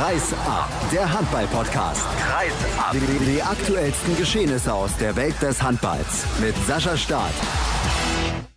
Kreis ab, der Handball-Podcast. Kreis ab. Die, die aktuellsten Geschehnisse aus der Welt des Handballs mit Sascha Staat.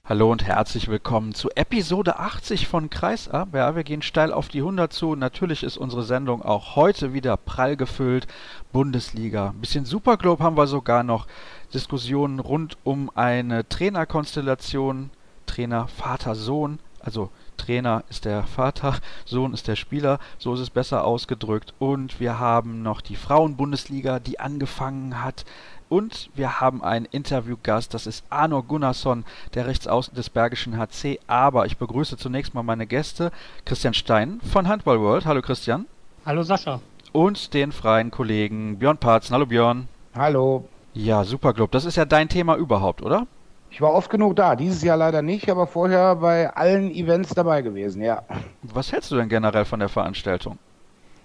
Hallo und herzlich willkommen zu Episode 80 von Kreis ab. Ja, wir gehen steil auf die 100 zu. Natürlich ist unsere Sendung auch heute wieder prall gefüllt. Bundesliga. Ein bisschen Superglobe haben wir sogar noch. Diskussionen rund um eine Trainerkonstellation. Trainer, Vater, Sohn. Also Trainer ist der Vater, Sohn ist der Spieler, so ist es besser ausgedrückt. Und wir haben noch die Frauenbundesliga, die angefangen hat. Und wir haben einen Interviewgast, das ist Arno Gunnarsson, der Rechtsaußen des Bergischen HC. Aber ich begrüße zunächst mal meine Gäste, Christian Stein von Handball World. Hallo Christian. Hallo Sascha. Und den freien Kollegen Björn Parzen. Hallo Björn. Hallo. Ja, Superclub, das ist ja dein Thema überhaupt, oder? Ich war oft genug da, dieses Jahr leider nicht, aber vorher bei allen Events dabei gewesen, ja. Was hältst du denn generell von der Veranstaltung?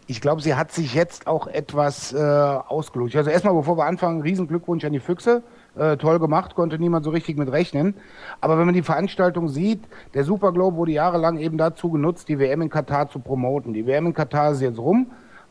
Ich glaube, sie hat sich jetzt auch etwas äh, ausgelutscht. Also erstmal, bevor wir anfangen, riesen Glückwunsch an die Füchse. Äh, toll gemacht, konnte niemand so richtig mit rechnen. Aber wenn man die Veranstaltung sieht, der Superglobe wurde jahrelang eben dazu genutzt, die WM in Katar zu promoten. Die WM in Katar ist jetzt rum.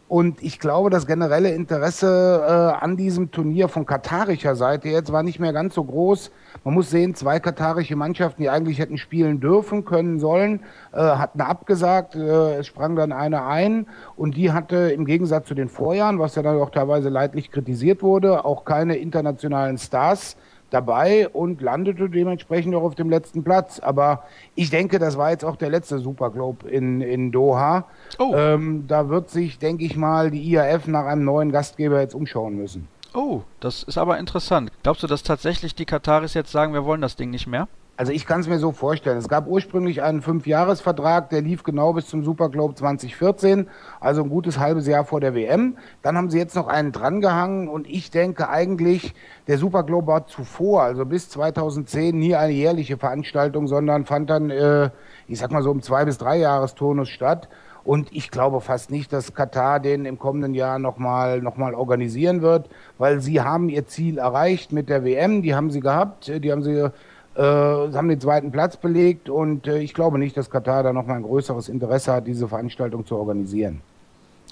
Und ich glaube, das generelle Interesse äh, an diesem Turnier von katarischer Seite jetzt war nicht mehr ganz so groß. Man muss sehen, zwei katarische Mannschaften, die eigentlich hätten spielen dürfen, können, sollen, äh, hatten abgesagt. Äh, es sprang dann eine ein und die hatte im Gegensatz zu den Vorjahren, was ja dann auch teilweise leidlich kritisiert wurde, auch keine internationalen Stars dabei und landete dementsprechend auch auf dem letzten Platz. Aber ich denke, das war jetzt auch der letzte Superglobe in, in Doha. Oh. Ähm, da wird sich, denke ich mal, die IAF nach einem neuen Gastgeber jetzt umschauen müssen. Oh, das ist aber interessant. Glaubst du, dass tatsächlich die Kataris jetzt sagen, wir wollen das Ding nicht mehr? Also ich kann es mir so vorstellen. Es gab ursprünglich einen Fünfjahresvertrag, der lief genau bis zum Superglobe 2014, also ein gutes halbes Jahr vor der WM. Dann haben sie jetzt noch einen drangehangen und ich denke eigentlich, der Superglobe war zuvor, also bis 2010, nie eine jährliche Veranstaltung, sondern fand dann, äh, ich sag mal so im zwei bis drei Jahresturnus statt. Und ich glaube fast nicht, dass Katar den im kommenden Jahr nochmal noch mal organisieren wird, weil sie haben ihr Ziel erreicht mit der WM, die haben sie gehabt, die haben sie äh, haben den zweiten Platz belegt und äh, ich glaube nicht, dass Katar da noch mal ein größeres Interesse hat, diese Veranstaltung zu organisieren.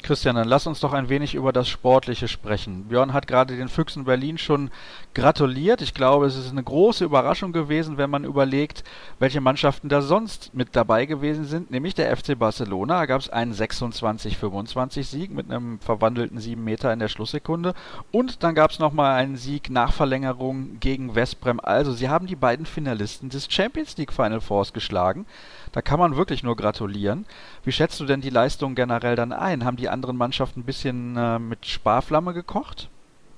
Christian, dann lass uns doch ein wenig über das Sportliche sprechen. Björn hat gerade den Füchsen Berlin schon gratuliert. Ich glaube, es ist eine große Überraschung gewesen, wenn man überlegt, welche Mannschaften da sonst mit dabei gewesen sind, nämlich der FC Barcelona. Da gab es einen 26-25 Sieg mit einem verwandelten 7 Meter in der Schlusssekunde. Und dann gab es nochmal einen Sieg nach Verlängerung gegen Westbrem. Also, sie haben die beiden Finalisten des Champions League Final Fours geschlagen. Da kann man wirklich nur gratulieren. Wie schätzt du denn die Leistung generell dann ein? Haben die anderen Mannschaften ein bisschen äh, mit Sparflamme gekocht?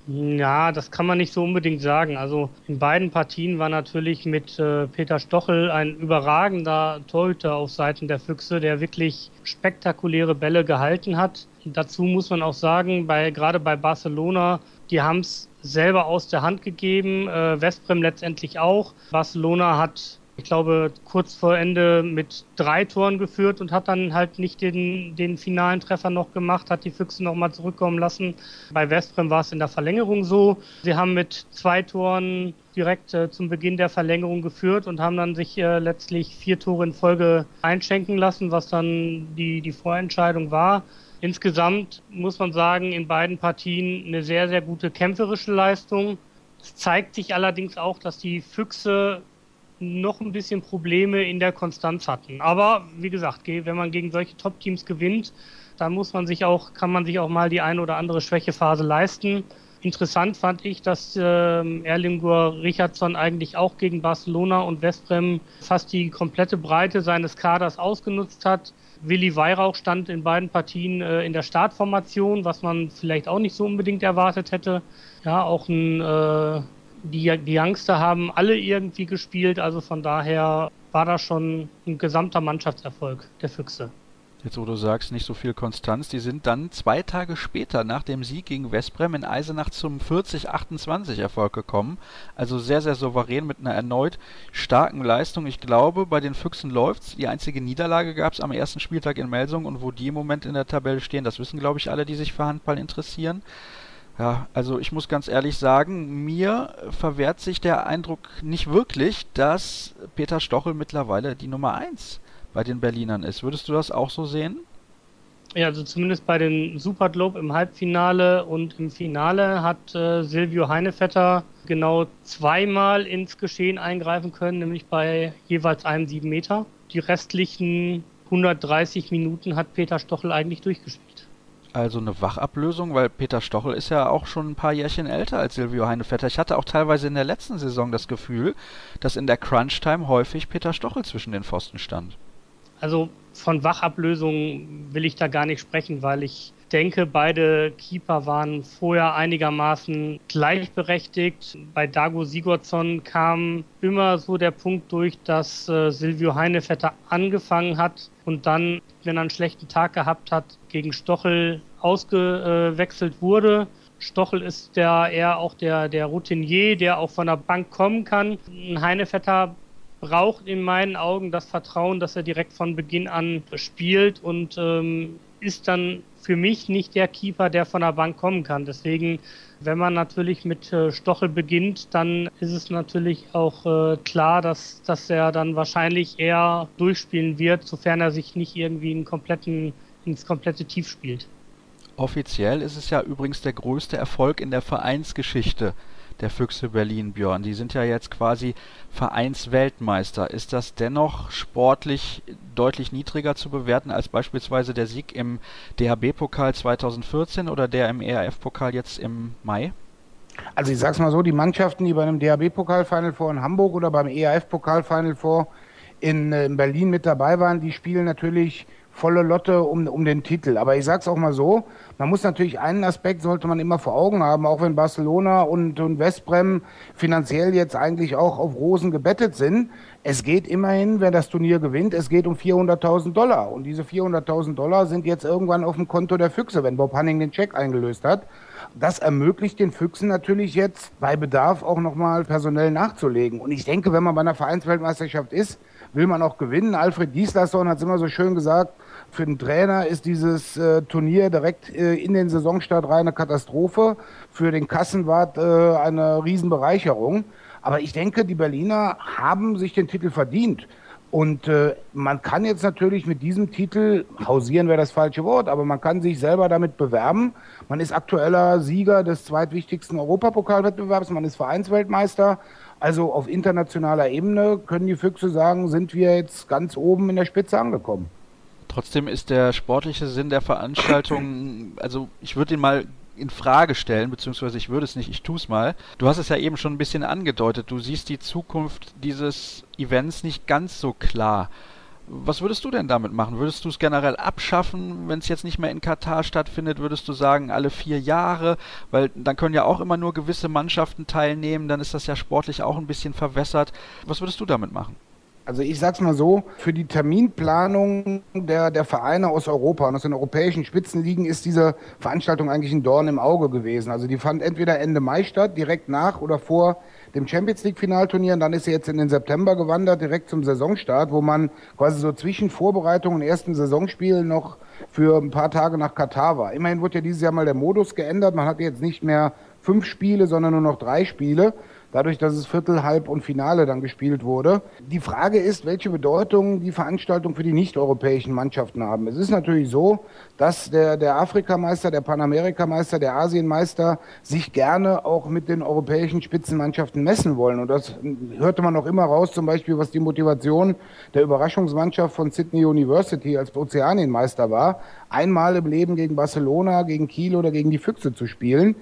Ja, das kann man nicht so unbedingt sagen. Also in beiden Partien war natürlich mit äh, Peter Stochel ein überragender Torhüter auf Seiten der Füchse, der wirklich spektakuläre Bälle gehalten hat. Dazu muss man auch sagen, bei, gerade bei Barcelona, die haben es selber aus der Hand gegeben, äh, Westbrem letztendlich auch. Barcelona hat ich glaube, kurz vor Ende mit drei Toren geführt und hat dann halt nicht den, den finalen Treffer noch gemacht, hat die Füchse nochmal zurückkommen lassen. Bei Westbrem war es in der Verlängerung so. Sie haben mit zwei Toren direkt äh, zum Beginn der Verlängerung geführt und haben dann sich äh, letztlich vier Tore in Folge einschenken lassen, was dann die, die Vorentscheidung war. Insgesamt muss man sagen, in beiden Partien eine sehr, sehr gute kämpferische Leistung. Es zeigt sich allerdings auch, dass die Füchse noch ein bisschen Probleme in der Konstanz hatten. Aber wie gesagt, wenn man gegen solche Top-Teams gewinnt, dann muss man sich auch, kann man sich auch mal die eine oder andere Schwächephase leisten. Interessant fand ich, dass äh, Erlingur Richardson eigentlich auch gegen Barcelona und Westbrem fast die komplette Breite seines Kaders ausgenutzt hat. Willi Weihrauch stand in beiden Partien äh, in der Startformation, was man vielleicht auch nicht so unbedingt erwartet hätte. Ja, auch ein äh, die, die Youngster haben alle irgendwie gespielt, also von daher war das schon ein gesamter Mannschaftserfolg der Füchse. Jetzt, wo du sagst, nicht so viel Konstanz, die sind dann zwei Tage später nach dem Sieg gegen Westbrem in Eisenach zum 40-28 Erfolg gekommen. Also sehr, sehr souverän mit einer erneut starken Leistung. Ich glaube, bei den Füchsen läuft's. Die einzige Niederlage gab es am ersten Spieltag in Melsung und wo die im Moment in der Tabelle stehen, das wissen, glaube ich, alle, die sich für Handball interessieren. Ja, also ich muss ganz ehrlich sagen, mir verwehrt sich der Eindruck nicht wirklich, dass Peter Stochel mittlerweile die Nummer 1 bei den Berlinern ist. Würdest du das auch so sehen? Ja, also zumindest bei den Super Globe im Halbfinale und im Finale hat äh, Silvio Heinevetter genau zweimal ins Geschehen eingreifen können, nämlich bei jeweils einem 7 Meter. Die restlichen 130 Minuten hat Peter Stochel eigentlich durchgespielt. Also eine Wachablösung, weil Peter Stochel ist ja auch schon ein paar Jährchen älter als Silvio Heinevetter. Ich hatte auch teilweise in der letzten Saison das Gefühl, dass in der Crunch-Time häufig Peter Stochel zwischen den Pfosten stand. Also von Wachablösung will ich da gar nicht sprechen, weil ich denke, beide Keeper waren vorher einigermaßen gleichberechtigt. Bei Dago Sigurdsson kam immer so der Punkt durch, dass äh, Silvio Heinevetter angefangen hat und dann, wenn er einen schlechten Tag gehabt hat, gegen Stochel ausgewechselt wurde. Stochel ist der eher auch der, der Routinier, der auch von der Bank kommen kann. Ein Heinevetter braucht in meinen Augen das Vertrauen, dass er direkt von Beginn an spielt und ähm, ist dann für mich nicht der Keeper, der von der Bank kommen kann. Deswegen, wenn man natürlich mit äh, Stochel beginnt, dann ist es natürlich auch äh, klar, dass, dass er dann wahrscheinlich eher durchspielen wird, sofern er sich nicht irgendwie einen kompletten, ins komplette Tief spielt. Offiziell ist es ja übrigens der größte Erfolg in der Vereinsgeschichte der Füchse Berlin, Björn. Die sind ja jetzt quasi Vereinsweltmeister. Ist das dennoch sportlich deutlich niedriger zu bewerten als beispielsweise der Sieg im DHB-Pokal 2014 oder der im ERF-Pokal jetzt im Mai? Also ich sag's mal so, die Mannschaften, die bei einem DHB-Pokal-Final Four in Hamburg oder beim ERF-Pokal-Final Four in, äh, in Berlin mit dabei waren, die spielen natürlich volle Lotte um, um den Titel. Aber ich sage es auch mal so, man muss natürlich einen Aspekt sollte man immer vor Augen haben, auch wenn Barcelona und, und Westbrem finanziell jetzt eigentlich auch auf Rosen gebettet sind. Es geht immerhin, wer das Turnier gewinnt, es geht um 400.000 Dollar. Und diese 400.000 Dollar sind jetzt irgendwann auf dem Konto der Füchse, wenn Bob Hanning den Check eingelöst hat. Das ermöglicht den Füchsen natürlich jetzt bei Bedarf auch nochmal personell nachzulegen. Und ich denke, wenn man bei einer Vereinsweltmeisterschaft ist, will man auch gewinnen. Alfred Gislason hat es immer so schön gesagt, für den Trainer ist dieses äh, Turnier direkt äh, in den Saisonstart rein eine Katastrophe. Für den Kassenwart äh, eine Riesenbereicherung. Aber ich denke, die Berliner haben sich den Titel verdient. Und äh, man kann jetzt natürlich mit diesem Titel, hausieren wäre das falsche Wort, aber man kann sich selber damit bewerben. Man ist aktueller Sieger des zweitwichtigsten Europapokalwettbewerbs, man ist Vereinsweltmeister. Also auf internationaler Ebene können die Füchse sagen, sind wir jetzt ganz oben in der Spitze angekommen. Trotzdem ist der sportliche Sinn der Veranstaltung, also ich würde ihn mal in Frage stellen, beziehungsweise ich würde es nicht, ich tue es mal. Du hast es ja eben schon ein bisschen angedeutet, du siehst die Zukunft dieses Events nicht ganz so klar. Was würdest du denn damit machen? Würdest du es generell abschaffen, wenn es jetzt nicht mehr in Katar stattfindet? Würdest du sagen, alle vier Jahre? Weil dann können ja auch immer nur gewisse Mannschaften teilnehmen, dann ist das ja sportlich auch ein bisschen verwässert. Was würdest du damit machen? Also ich sag's mal so, für die Terminplanung der, der Vereine aus Europa und aus den europäischen Spitzenligen ist diese Veranstaltung eigentlich ein Dorn im Auge gewesen. Also die fand entweder Ende Mai statt, direkt nach oder vor dem Champions League Finalturnier und dann ist sie jetzt in den September gewandert, direkt zum Saisonstart, wo man quasi so zwischen Vorbereitung und ersten Saisonspielen noch für ein paar Tage nach Katar war. Immerhin wurde ja dieses Jahr mal der Modus geändert. Man hat jetzt nicht mehr fünf Spiele, sondern nur noch drei Spiele dadurch, dass es Viertel, Halb und Finale dann gespielt wurde. Die Frage ist, welche Bedeutung die Veranstaltung für die nicht-europäischen Mannschaften haben. Es ist natürlich so, dass der, der Afrikameister, der Panamerikameister, der Asienmeister sich gerne auch mit den europäischen Spitzenmannschaften messen wollen. Und das hörte man auch immer raus, zum Beispiel, was die Motivation der Überraschungsmannschaft von Sydney University als Ozeanienmeister war, einmal im Leben gegen Barcelona, gegen Kiel oder gegen die Füchse zu spielen.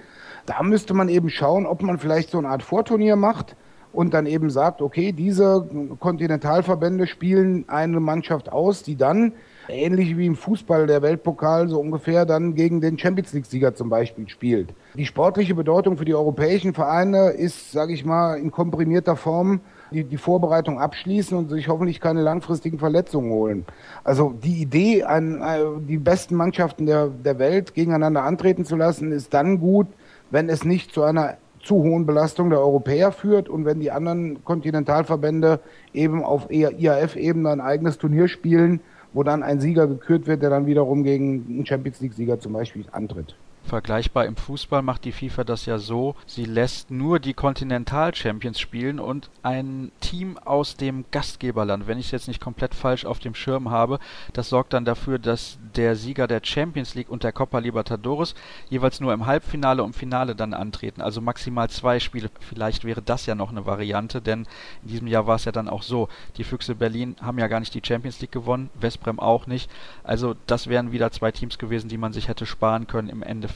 Da müsste man eben schauen, ob man vielleicht so eine Art Vorturnier macht und dann eben sagt, okay, diese Kontinentalverbände spielen eine Mannschaft aus, die dann ähnlich wie im Fußball der Weltpokal so ungefähr dann gegen den Champions League Sieger zum Beispiel spielt. Die sportliche Bedeutung für die europäischen Vereine ist, sage ich mal, in komprimierter Form die, die Vorbereitung abschließen und sich hoffentlich keine langfristigen Verletzungen holen. Also die Idee, ein, die besten Mannschaften der, der Welt gegeneinander antreten zu lassen, ist dann gut, wenn es nicht zu einer zu hohen Belastung der Europäer führt und wenn die anderen Kontinentalverbände eben auf IAF-Ebene ein eigenes Turnier spielen, wo dann ein Sieger gekürt wird, der dann wiederum gegen einen Champions League-Sieger zum Beispiel antritt. Vergleichbar im Fußball macht die FIFA das ja so, sie lässt nur die Kontinental-Champions spielen und ein Team aus dem Gastgeberland, wenn ich es jetzt nicht komplett falsch auf dem Schirm habe, das sorgt dann dafür, dass der Sieger der Champions League und der Copa Libertadores jeweils nur im Halbfinale und Finale dann antreten. Also maximal zwei Spiele. Vielleicht wäre das ja noch eine Variante, denn in diesem Jahr war es ja dann auch so. Die Füchse Berlin haben ja gar nicht die Champions League gewonnen, Westbrem auch nicht. Also das wären wieder zwei Teams gewesen, die man sich hätte sparen können im Endeffekt.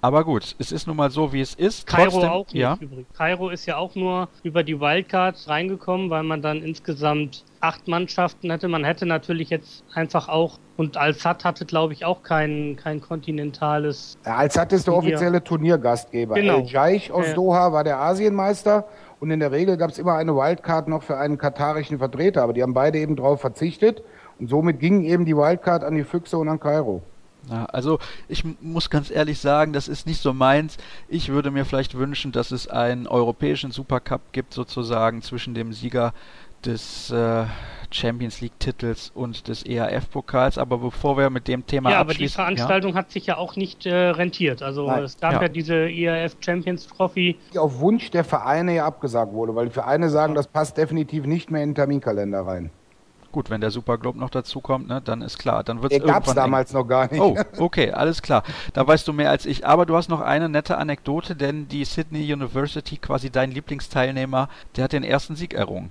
Aber gut, es ist nun mal so, wie es ist. Kairo Trotzdem, auch nicht ja. übrigens. Kairo ist ja auch nur über die Wildcards reingekommen, weil man dann insgesamt acht Mannschaften hätte. Man hätte natürlich jetzt einfach auch, und Al-Sad hatte, glaube ich, auch kein, kein kontinentales. Ja, Al-Sad ist der offizielle Turniergastgeber. Genau. El-Jaich aus ja. Doha war der Asienmeister und in der Regel gab es immer eine Wildcard noch für einen katarischen Vertreter, aber die haben beide eben darauf verzichtet und somit ging eben die Wildcard an die Füchse und an Kairo. Ja, also ich muss ganz ehrlich sagen, das ist nicht so meins. Ich würde mir vielleicht wünschen, dass es einen europäischen Supercup gibt, sozusagen zwischen dem Sieger des äh, Champions League-Titels und des EAF-Pokals. Aber bevor wir mit dem Thema ja, abschließen... Ja, aber die Veranstaltung ja? hat sich ja auch nicht äh, rentiert. Also Nein. es gab ja. ja diese EAF Champions Trophy. Die auf Wunsch der Vereine ja abgesagt wurde, weil die Vereine sagen, das passt definitiv nicht mehr in den Terminkalender rein. Gut, wenn der Super Globe noch dazu kommt, ne, dann ist klar. Dann wird's der gab es damals eng. noch gar nicht. Oh, okay, alles klar. Da weißt du mehr als ich. Aber du hast noch eine nette Anekdote, denn die Sydney University, quasi dein Lieblingsteilnehmer, der hat den ersten Sieg errungen.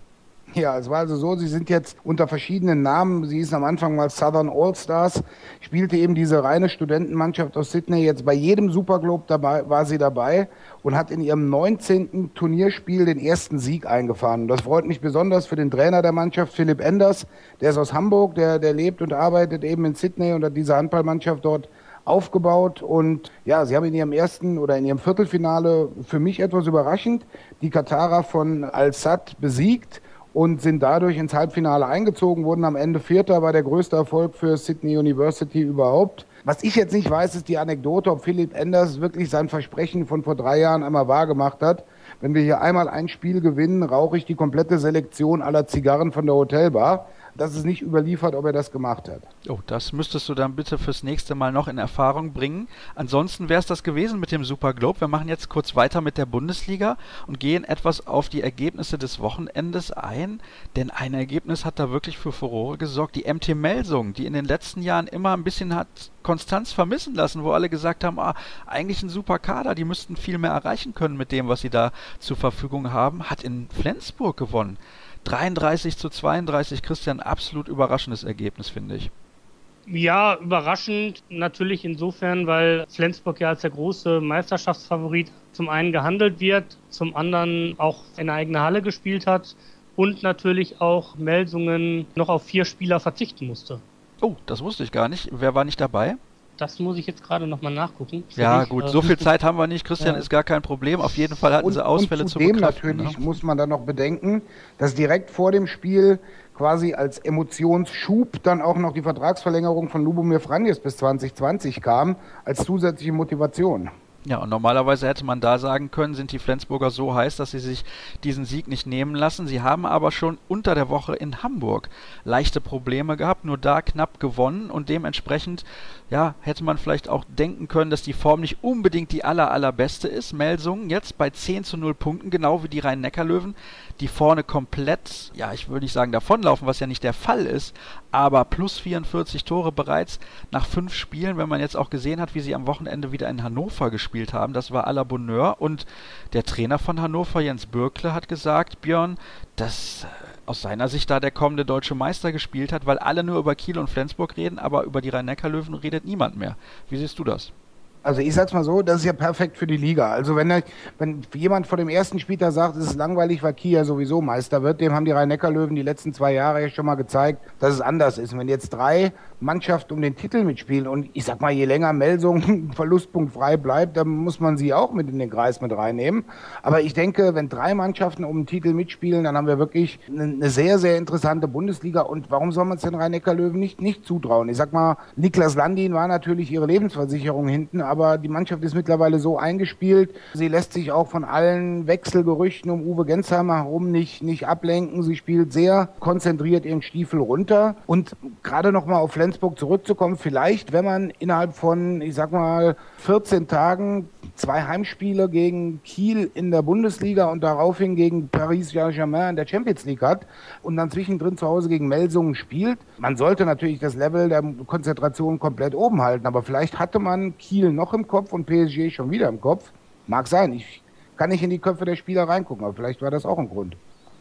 Ja, es war also so, sie sind jetzt unter verschiedenen Namen. Sie ist am Anfang mal Southern All Stars, spielte eben diese reine Studentenmannschaft aus Sydney. Jetzt bei jedem Superglobe dabei, war sie dabei und hat in ihrem 19. Turnierspiel den ersten Sieg eingefahren. Und das freut mich besonders für den Trainer der Mannschaft, Philipp Enders. Der ist aus Hamburg, der, der lebt und arbeitet eben in Sydney und hat diese Handballmannschaft dort aufgebaut und ja, sie haben in ihrem ersten oder in ihrem Viertelfinale für mich etwas überraschend die Katara von Al-Sad besiegt und sind dadurch ins Halbfinale eingezogen, wurden am Ende Vierter, war der größte Erfolg für Sydney University überhaupt. Was ich jetzt nicht weiß, ist die Anekdote, ob Philipp Enders wirklich sein Versprechen von vor drei Jahren einmal wahrgemacht hat. Wenn wir hier einmal ein Spiel gewinnen, rauche ich die komplette Selektion aller Zigarren von der Hotelbar das ist nicht überliefert, ob er das gemacht hat. Oh, das müsstest du dann bitte fürs nächste Mal noch in Erfahrung bringen. Ansonsten wäre es das gewesen mit dem Super Globe. Wir machen jetzt kurz weiter mit der Bundesliga und gehen etwas auf die Ergebnisse des Wochenendes ein, denn ein Ergebnis hat da wirklich für Furore gesorgt. Die MT Melsung, die in den letzten Jahren immer ein bisschen hat Konstanz vermissen lassen, wo alle gesagt haben, ah, eigentlich ein super Kader, die müssten viel mehr erreichen können mit dem, was sie da zur Verfügung haben, hat in Flensburg gewonnen. 33 zu 32, Christian, absolut überraschendes Ergebnis, finde ich. Ja, überraschend natürlich insofern, weil Flensburg ja als der große Meisterschaftsfavorit zum einen gehandelt wird, zum anderen auch in eigene Halle gespielt hat und natürlich auch Melsungen noch auf vier Spieler verzichten musste. Oh, das wusste ich gar nicht. Wer war nicht dabei? Das muss ich jetzt gerade nochmal nachgucken. Ja, gut, äh, so viel Zeit haben wir nicht. Christian ja. ist gar kein Problem. Auf jeden Fall hatten und, sie Ausfälle und zu zudem natürlich ne? muss man dann noch bedenken, dass direkt vor dem Spiel quasi als Emotionsschub dann auch noch die Vertragsverlängerung von Lubomir Franjes bis 2020 kam, als zusätzliche Motivation. Ja, und normalerweise hätte man da sagen können, sind die Flensburger so heiß, dass sie sich diesen Sieg nicht nehmen lassen. Sie haben aber schon unter der Woche in Hamburg leichte Probleme gehabt, nur da knapp gewonnen und dementsprechend, ja, hätte man vielleicht auch denken können, dass die Form nicht unbedingt die aller, allerbeste ist. Melsungen jetzt bei 10 zu 0 Punkten, genau wie die Rhein-Neckar-Löwen, die vorne komplett, ja, ich würde nicht sagen davonlaufen, was ja nicht der Fall ist, aber plus 44 Tore bereits nach fünf Spielen, wenn man jetzt auch gesehen hat, wie sie am Wochenende wieder in Hannover gespielt haben, das war à la Bonheur und der Trainer von Hannover, Jens Bürkle, hat gesagt, Björn, dass äh, aus seiner Sicht da der kommende deutsche Meister gespielt hat, weil alle nur über Kiel und Flensburg reden, aber über die Rhein-Neckar-Löwen redet niemand mehr. Wie siehst du das? Also ich sag's mal so, das ist ja perfekt für die Liga. Also wenn, wenn jemand vor dem ersten Spieltag sagt, es ist langweilig, weil Kia sowieso Meister wird, dem haben die Rhein-Neckar-Löwen die letzten zwei Jahre ja schon mal gezeigt, dass es anders ist. Und wenn jetzt drei Mannschaften um den Titel mitspielen und ich sag mal, je länger Melsung verlustpunktfrei bleibt, dann muss man sie auch mit in den Kreis mit reinnehmen. Aber ich denke, wenn drei Mannschaften um den Titel mitspielen, dann haben wir wirklich eine sehr, sehr interessante Bundesliga. Und warum soll man es den Rhein-Neckar-Löwen nicht, nicht zutrauen? Ich sag mal, Niklas Landin war natürlich ihre Lebensversicherung hinten, aber aber die Mannschaft ist mittlerweile so eingespielt. Sie lässt sich auch von allen Wechselgerüchten um Uwe Gensheimer herum nicht, nicht ablenken. Sie spielt sehr konzentriert ihren Stiefel runter. Und gerade nochmal auf Flensburg zurückzukommen, vielleicht, wenn man innerhalb von, ich sag mal, 14 Tagen zwei Heimspiele gegen Kiel in der Bundesliga und daraufhin gegen Paris Saint-Germain in der Champions League hat und dann zwischendrin zu Hause gegen Melsungen spielt. Man sollte natürlich das Level der Konzentration komplett oben halten, aber vielleicht hatte man Kiel noch im Kopf und PSG schon wieder im Kopf. Mag sein. Ich kann nicht in die Köpfe der Spieler reingucken, aber vielleicht war das auch ein Grund.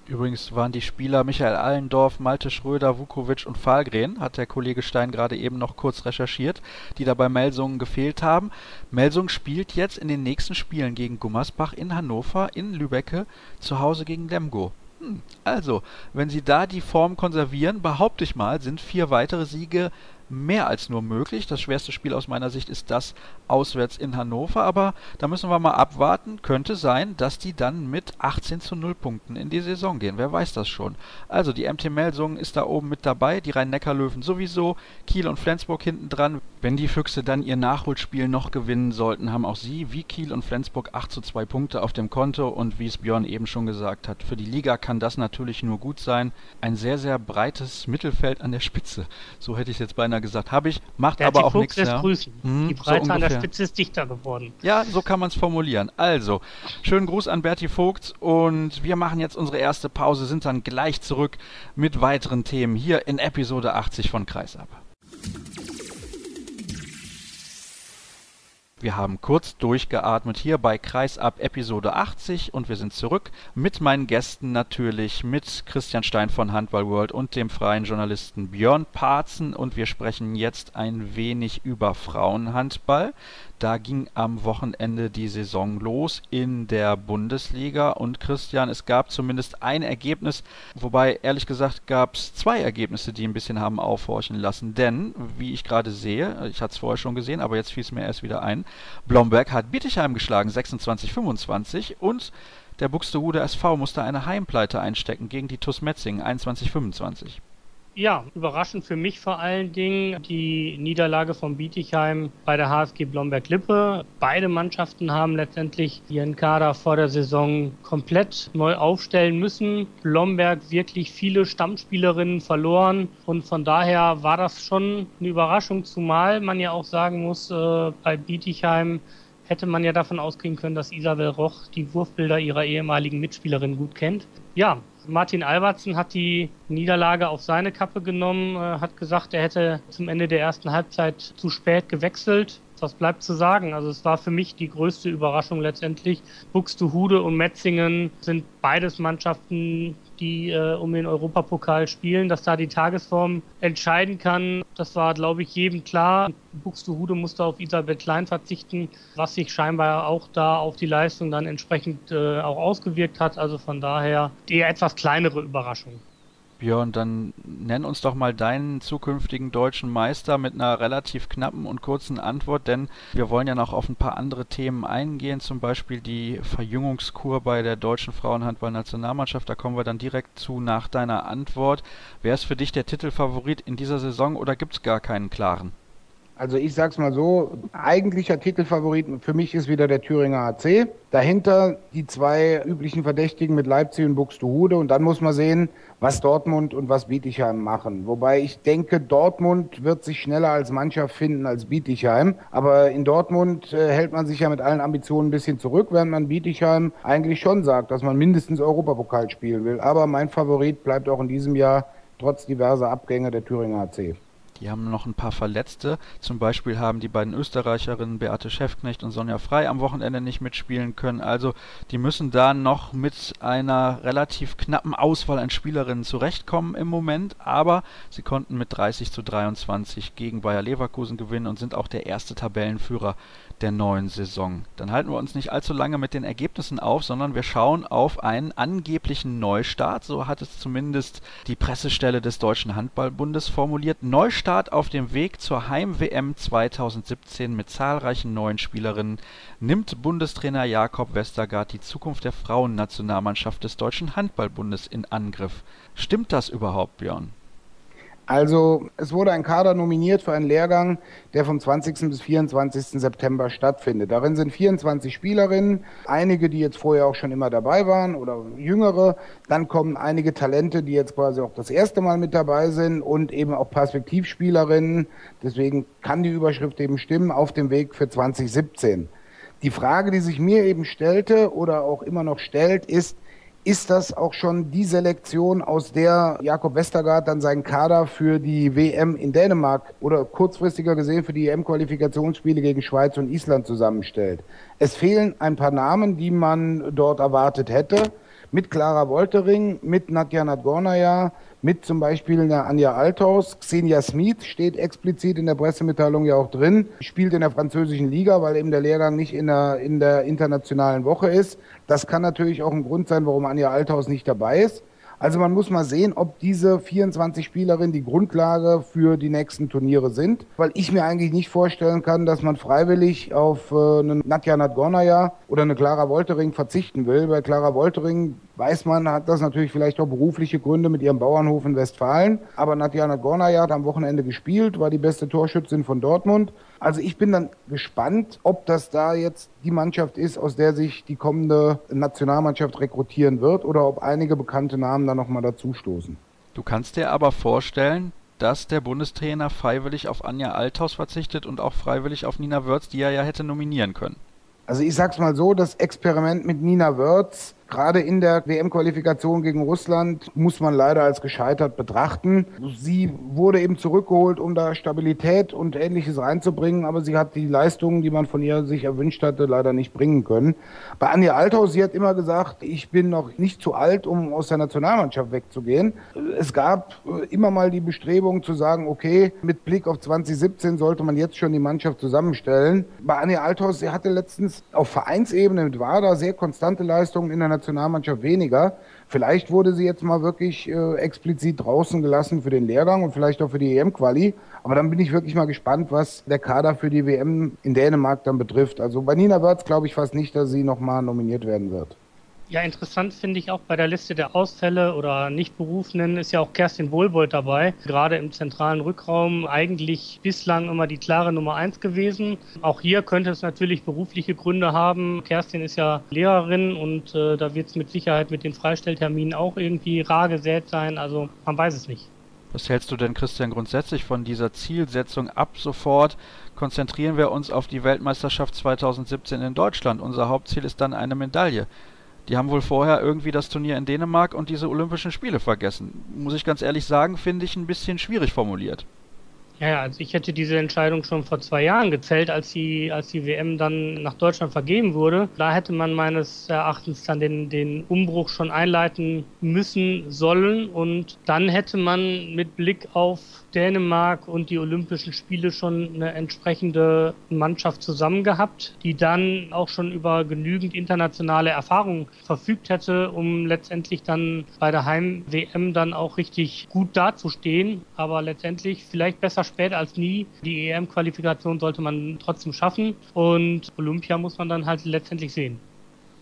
Übrigens waren die Spieler Michael Allendorf, Malte Schröder, Vukovic und Fahlgren, hat der Kollege Stein gerade eben noch kurz recherchiert, die da bei Melsungen gefehlt haben. Melsungen spielt jetzt in den nächsten Spielen gegen Gummersbach in Hannover, in Lübecke, zu Hause gegen Lemgo. Hm, also, wenn sie da die Form konservieren, behaupte ich mal, sind vier weitere Siege mehr als nur möglich. Das schwerste Spiel aus meiner Sicht ist das auswärts in Hannover, aber da müssen wir mal abwarten. Könnte sein, dass die dann mit 18 zu 0 Punkten in die Saison gehen. Wer weiß das schon. Also die MT Melsungen ist da oben mit dabei, die Rhein-Neckar-Löwen sowieso, Kiel und Flensburg hinten dran. Wenn die Füchse dann ihr Nachholspiel noch gewinnen sollten, haben auch sie wie Kiel und Flensburg 8 zu 2 Punkte auf dem Konto und wie es Björn eben schon gesagt hat, für die Liga kann das natürlich nur gut sein. Ein sehr, sehr breites Mittelfeld an der Spitze. So hätte ich es jetzt beinahe gesagt. Habe ich, macht Der aber auch nichts. Ja. Hm, die so Breite an der. Spitze ist dichter geworden. Ja, so kann man es formulieren. Also, schönen Gruß an Berti Vogt und wir machen jetzt unsere erste Pause, sind dann gleich zurück mit weiteren Themen hier in Episode 80 von Kreisab. Wir haben kurz durchgeatmet hier bei Kreisab Episode 80 und wir sind zurück mit meinen Gästen natürlich, mit Christian Stein von Handball World und dem freien Journalisten Björn Parzen und wir sprechen jetzt ein wenig über Frauenhandball. Da ging am Wochenende die Saison los in der Bundesliga. Und Christian, es gab zumindest ein Ergebnis, wobei ehrlich gesagt gab es zwei Ergebnisse, die ein bisschen haben aufhorchen lassen, denn wie ich gerade sehe, ich hatte es vorher schon gesehen, aber jetzt fiel es mir erst wieder ein, Blomberg hat Bietigheim geschlagen, 26-25 und der Buxtehude SV musste eine Heimpleite einstecken gegen die TuS Metzingen, 21-25. Ja, überraschend für mich vor allen Dingen die Niederlage von Bietigheim bei der HFG Blomberg-Lippe. Beide Mannschaften haben letztendlich ihren Kader vor der Saison komplett neu aufstellen müssen. Blomberg wirklich viele Stammspielerinnen verloren und von daher war das schon eine Überraschung, zumal man ja auch sagen muss, äh, bei Bietigheim hätte man ja davon ausgehen können, dass Isabel Roch die Wurfbilder ihrer ehemaligen Mitspielerin gut kennt. Ja, Martin Albertsen hat die Niederlage auf seine Kappe genommen, äh, hat gesagt, er hätte zum Ende der ersten Halbzeit zu spät gewechselt. Was bleibt zu sagen? Also es war für mich die größte Überraschung letztendlich. Buxtehude und Metzingen sind beides Mannschaften, die äh, um den Europapokal spielen, dass da die Tagesform entscheiden kann. Das war, glaube ich, jedem klar. Buxtehude musste auf Isabel Klein verzichten, was sich scheinbar auch da auf die Leistung dann entsprechend äh, auch ausgewirkt hat. Also von daher eher etwas kleinere Überraschung. Björn, dann nenn uns doch mal deinen zukünftigen deutschen Meister mit einer relativ knappen und kurzen Antwort, denn wir wollen ja noch auf ein paar andere Themen eingehen, zum Beispiel die Verjüngungskur bei der deutschen Frauenhandballnationalmannschaft. Da kommen wir dann direkt zu nach deiner Antwort. Wer ist für dich der Titelfavorit in dieser Saison oder gibt es gar keinen klaren? Also ich sag's mal so, eigentlicher Titelfavorit für mich ist wieder der Thüringer AC. Dahinter die zwei üblichen Verdächtigen mit Leipzig und Buxtehude. Und dann muss man sehen, was Dortmund und was Bietigheim machen. Wobei ich denke, Dortmund wird sich schneller als Mannschaft finden als Bietigheim. Aber in Dortmund äh, hält man sich ja mit allen Ambitionen ein bisschen zurück, während man Bietigheim eigentlich schon sagt, dass man mindestens Europapokal spielen will. Aber mein Favorit bleibt auch in diesem Jahr trotz diverser Abgänge der Thüringer AC. Die haben noch ein paar Verletzte. Zum Beispiel haben die beiden Österreicherinnen Beate Schäfknecht und Sonja Frei am Wochenende nicht mitspielen können. Also die müssen da noch mit einer relativ knappen Auswahl an Spielerinnen zurechtkommen im Moment. Aber sie konnten mit 30 zu 23 gegen Bayer Leverkusen gewinnen und sind auch der erste Tabellenführer der neuen Saison. Dann halten wir uns nicht allzu lange mit den Ergebnissen auf, sondern wir schauen auf einen angeblichen Neustart. So hat es zumindest die Pressestelle des Deutschen Handballbundes formuliert. Neustart auf dem Weg zur Heim-WM 2017 mit zahlreichen neuen Spielerinnen nimmt Bundestrainer Jakob Westergaard die Zukunft der Frauennationalmannschaft des Deutschen Handballbundes in Angriff. Stimmt das überhaupt, Björn? Also es wurde ein Kader nominiert für einen Lehrgang, der vom 20. bis 24. September stattfindet. Darin sind 24 Spielerinnen, einige, die jetzt vorher auch schon immer dabei waren oder jüngere. Dann kommen einige Talente, die jetzt quasi auch das erste Mal mit dabei sind und eben auch Perspektivspielerinnen. Deswegen kann die Überschrift eben stimmen auf dem Weg für 2017. Die Frage, die sich mir eben stellte oder auch immer noch stellt, ist, ist das auch schon die Selektion, aus der Jakob Westergaard dann seinen Kader für die WM in Dänemark oder kurzfristiger gesehen für die EM-Qualifikationsspiele gegen Schweiz und Island zusammenstellt. Es fehlen ein paar Namen, die man dort erwartet hätte. Mit Clara Woltering, mit Nadja Nadgornaya, mit zum Beispiel einer Anja Althaus. Xenia Smith steht explizit in der Pressemitteilung ja auch drin, spielt in der französischen Liga, weil eben der Lehrgang nicht in der, in der internationalen Woche ist. Das kann natürlich auch ein Grund sein, warum Anja Althaus nicht dabei ist. Also man muss mal sehen, ob diese 24 Spielerinnen die Grundlage für die nächsten Turniere sind, weil ich mir eigentlich nicht vorstellen kann, dass man freiwillig auf äh, eine Nadja Nadgornaya oder eine Clara Woltering verzichten will. Bei Clara Woltering weiß man, hat das natürlich vielleicht auch berufliche Gründe mit ihrem Bauernhof in Westfalen. Aber Nadja Nadgornaya hat am Wochenende gespielt, war die beste Torschützin von Dortmund. Also ich bin dann gespannt, ob das da jetzt die Mannschaft ist, aus der sich die kommende Nationalmannschaft rekrutieren wird oder ob einige bekannte Namen da nochmal dazustoßen. Du kannst dir aber vorstellen, dass der Bundestrainer freiwillig auf Anja Althaus verzichtet und auch freiwillig auf Nina Wörz, die er ja hätte nominieren können. Also ich sag's mal so, das Experiment mit Nina Wörz Gerade in der WM-Qualifikation gegen Russland muss man leider als gescheitert betrachten. Sie wurde eben zurückgeholt, um da Stabilität und Ähnliches reinzubringen, aber sie hat die Leistungen, die man von ihr sich erwünscht hatte, leider nicht bringen können. Bei Anja Althaus, sie hat immer gesagt, ich bin noch nicht zu alt, um aus der Nationalmannschaft wegzugehen. Es gab äh, immer mal die Bestrebung zu sagen, okay, mit Blick auf 2017 sollte man jetzt schon die Mannschaft zusammenstellen. Bei Anja Althaus, sie hatte letztens auf Vereinsebene mit WADA sehr konstante Leistungen in der Nationalmannschaft weniger. Vielleicht wurde sie jetzt mal wirklich äh, explizit draußen gelassen für den Lehrgang und vielleicht auch für die EM-Quali. Aber dann bin ich wirklich mal gespannt, was der Kader für die WM in Dänemark dann betrifft. Also bei Nina Wörth glaube ich fast nicht, dass sie nochmal nominiert werden wird. Ja, interessant finde ich auch bei der Liste der Ausfälle oder Nichtberufenen ist ja auch Kerstin Wohlbold dabei. Gerade im zentralen Rückraum eigentlich bislang immer die klare Nummer eins gewesen. Auch hier könnte es natürlich berufliche Gründe haben. Kerstin ist ja Lehrerin und äh, da wird es mit Sicherheit mit den Freistellterminen auch irgendwie rar gesät sein. Also man weiß es nicht. Was hältst du denn, Christian, grundsätzlich von dieser Zielsetzung ab sofort? Konzentrieren wir uns auf die Weltmeisterschaft 2017 in Deutschland. Unser Hauptziel ist dann eine Medaille. Die haben wohl vorher irgendwie das Turnier in Dänemark und diese Olympischen Spiele vergessen. Muss ich ganz ehrlich sagen, finde ich ein bisschen schwierig formuliert. Ja, also ich hätte diese Entscheidung schon vor zwei Jahren gezählt, als die, als die WM dann nach Deutschland vergeben wurde. Da hätte man meines Erachtens dann den, den Umbruch schon einleiten müssen sollen und dann hätte man mit Blick auf Dänemark und die Olympischen Spiele schon eine entsprechende Mannschaft zusammen gehabt, die dann auch schon über genügend internationale Erfahrung verfügt hätte, um letztendlich dann bei der Heim-WM dann auch richtig gut dazustehen. Aber letztendlich vielleicht besser spät als nie. Die EM-Qualifikation sollte man trotzdem schaffen und Olympia muss man dann halt letztendlich sehen.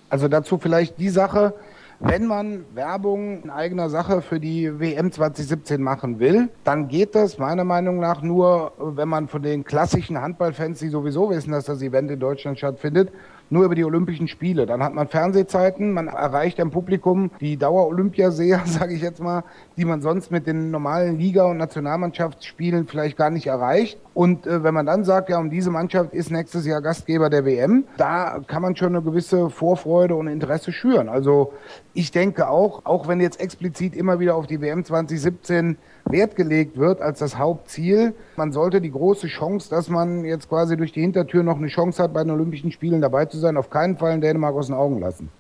Also dazu vielleicht die Sache, wenn man Werbung in eigener Sache für die WM 2017 machen will, dann geht das meiner Meinung nach nur, wenn man von den klassischen Handballfans, die sowieso wissen, dass das Event in Deutschland stattfindet, nur über die Olympischen Spiele. Dann hat man Fernsehzeiten, man erreicht ein Publikum, die Dauer-Olympiaseher, sage ich jetzt mal, die man sonst mit den normalen Liga- und Nationalmannschaftsspielen vielleicht gar nicht erreicht. Und äh, wenn man dann sagt, ja, und diese Mannschaft ist nächstes Jahr Gastgeber der WM, da kann man schon eine gewisse Vorfreude und Interesse schüren. Also ich denke auch, auch wenn jetzt explizit immer wieder auf die WM 2017 Wert gelegt wird als das Hauptziel, man sollte die große Chance, dass man jetzt quasi durch die Hintertür noch eine Chance hat, bei den Olympischen Spielen dabei zu sein, auf keinen Fall in Dänemark aus den Augen lassen.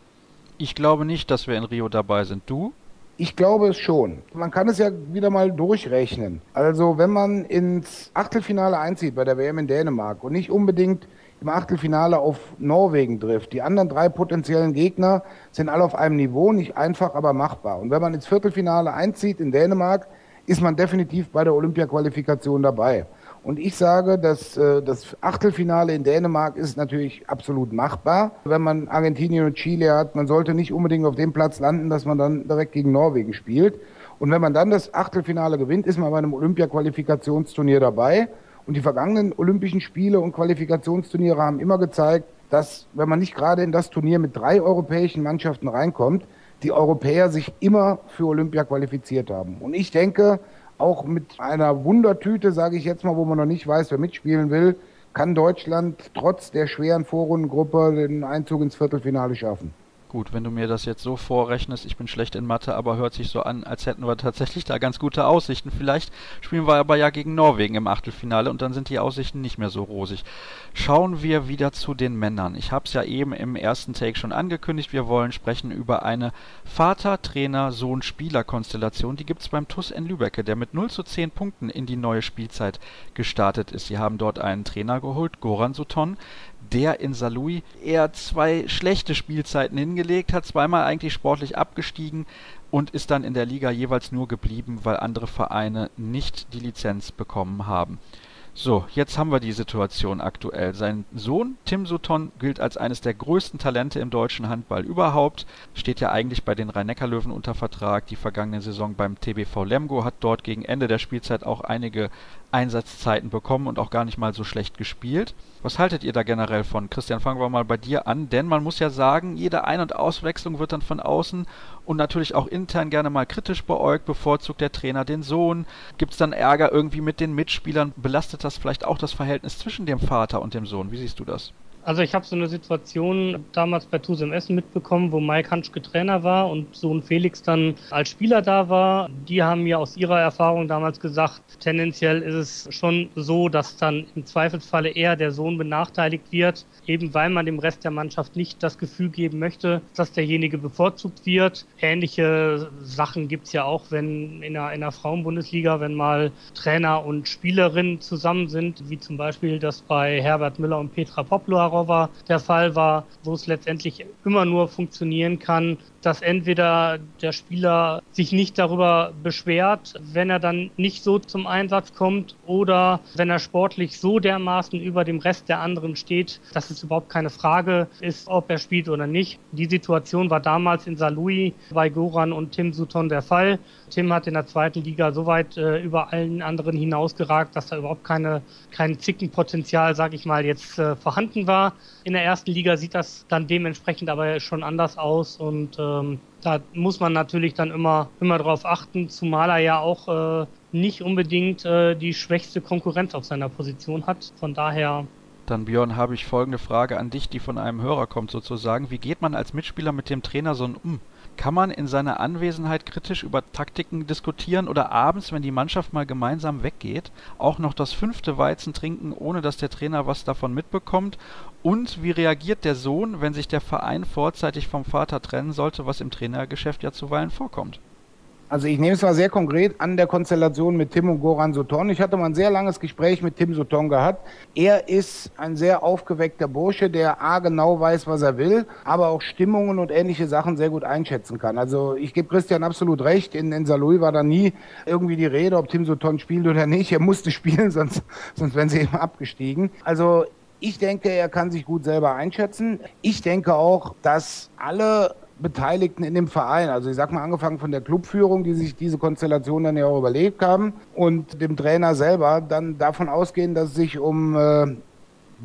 Ich glaube nicht, dass wir in Rio dabei sind. Du? Ich glaube es schon. Man kann es ja wieder mal durchrechnen. Also wenn man ins Achtelfinale einzieht bei der WM in Dänemark und nicht unbedingt im Achtelfinale auf Norwegen trifft, die anderen drei potenziellen Gegner sind alle auf einem Niveau, nicht einfach, aber machbar. Und wenn man ins Viertelfinale einzieht in Dänemark, ist man definitiv bei der Olympiaqualifikation dabei. Und ich sage, dass äh, das Achtelfinale in Dänemark ist natürlich absolut machbar. Wenn man Argentinien und Chile hat, man sollte nicht unbedingt auf dem Platz landen, dass man dann direkt gegen Norwegen spielt. Und wenn man dann das Achtelfinale gewinnt, ist man bei einem Olympia-Qualifikationsturnier dabei. Und die vergangenen Olympischen Spiele und Qualifikationsturniere haben immer gezeigt, dass, wenn man nicht gerade in das Turnier mit drei europäischen Mannschaften reinkommt, die Europäer sich immer für Olympia qualifiziert haben. Und ich denke, auch mit einer Wundertüte, sage ich jetzt mal, wo man noch nicht weiß, wer mitspielen will, kann Deutschland trotz der schweren Vorrundengruppe den Einzug ins Viertelfinale schaffen. Gut, wenn du mir das jetzt so vorrechnest, ich bin schlecht in Mathe, aber hört sich so an, als hätten wir tatsächlich da ganz gute Aussichten. Vielleicht spielen wir aber ja gegen Norwegen im Achtelfinale und dann sind die Aussichten nicht mehr so rosig. Schauen wir wieder zu den Männern. Ich habe es ja eben im ersten Take schon angekündigt, wir wollen sprechen über eine Vater-Trainer-Sohn-Spieler-Konstellation. Die gibt es beim TUS in Lübecke, der mit 0 zu 10 Punkten in die neue Spielzeit gestartet ist. Sie haben dort einen Trainer geholt, Goran Suton, der in Saarlouis eher zwei schlechte Spielzeiten hingelegt hat, zweimal eigentlich sportlich abgestiegen und ist dann in der Liga jeweils nur geblieben, weil andere Vereine nicht die Lizenz bekommen haben. So, jetzt haben wir die Situation aktuell. Sein Sohn Tim Sutton gilt als eines der größten Talente im deutschen Handball überhaupt. Steht ja eigentlich bei den Rhein-Neckar-Löwen unter Vertrag. Die vergangene Saison beim TBV Lemgo hat dort gegen Ende der Spielzeit auch einige Einsatzzeiten bekommen und auch gar nicht mal so schlecht gespielt. Was haltet ihr da generell von? Christian, fangen wir mal bei dir an, denn man muss ja sagen, jede Ein- und Auswechslung wird dann von außen und natürlich auch intern gerne mal kritisch beäugt. Bevorzugt der Trainer den Sohn? Gibt es dann Ärger irgendwie mit den Mitspielern? Belastet das vielleicht auch das Verhältnis zwischen dem Vater und dem Sohn? Wie siehst du das? Also ich habe so eine Situation damals bei Tusem Essen mitbekommen, wo Mike Hanschke Trainer war und Sohn Felix dann als Spieler da war. Die haben mir aus ihrer Erfahrung damals gesagt, tendenziell ist es schon so, dass dann im Zweifelsfalle eher der Sohn benachteiligt wird, eben weil man dem Rest der Mannschaft nicht das Gefühl geben möchte, dass derjenige bevorzugt wird. Ähnliche Sachen gibt's ja auch, wenn in einer, in einer Frauenbundesliga, wenn mal Trainer und Spielerin zusammen sind, wie zum Beispiel das bei Herbert Müller und Petra Poplar Tarova der Fall war, wo es letztendlich immer nur funktionieren kann, dass entweder der Spieler sich nicht darüber beschwert, wenn er dann nicht so zum Einsatz kommt oder wenn er sportlich so dermaßen über dem Rest der anderen steht, dass es überhaupt keine Frage ist, ob er spielt oder nicht. Die Situation war damals in Salui bei Goran und Tim Sutton der Fall. Tim hat in der zweiten Liga so weit äh, über allen anderen hinausgeragt, dass da überhaupt keine, kein Zickenpotenzial, sag ich mal, jetzt äh, vorhanden war. In der ersten Liga sieht das dann dementsprechend aber schon anders aus und ähm, da muss man natürlich dann immer, immer drauf achten, zumal er ja auch äh, nicht unbedingt äh, die schwächste Konkurrenz auf seiner Position hat. Von daher dann Björn, habe ich folgende Frage an dich, die von einem Hörer kommt sozusagen. Wie geht man als Mitspieler mit dem Trainer so um? Kann man in seiner Anwesenheit kritisch über Taktiken diskutieren oder abends, wenn die Mannschaft mal gemeinsam weggeht, auch noch das fünfte Weizen trinken, ohne dass der Trainer was davon mitbekommt? Und wie reagiert der Sohn, wenn sich der Verein vorzeitig vom Vater trennen sollte, was im Trainergeschäft ja zuweilen vorkommt? Also ich nehme es mal sehr konkret an der Konstellation mit Tim und Goran Soton. Ich hatte mal ein sehr langes Gespräch mit Tim Soton gehabt. Er ist ein sehr aufgeweckter Bursche, der A genau weiß, was er will, aber auch Stimmungen und ähnliche Sachen sehr gut einschätzen kann. Also ich gebe Christian absolut recht. In, in Saloy war da nie irgendwie die Rede, ob Tim Soton spielt oder nicht. Er musste spielen, sonst, sonst wären sie eben abgestiegen. Also ich denke, er kann sich gut selber einschätzen. Ich denke auch, dass alle Beteiligten in dem Verein, also ich sag mal angefangen von der Clubführung, die sich diese Konstellation dann ja auch überlegt haben und dem Trainer selber, dann davon ausgehen, dass es sich um äh,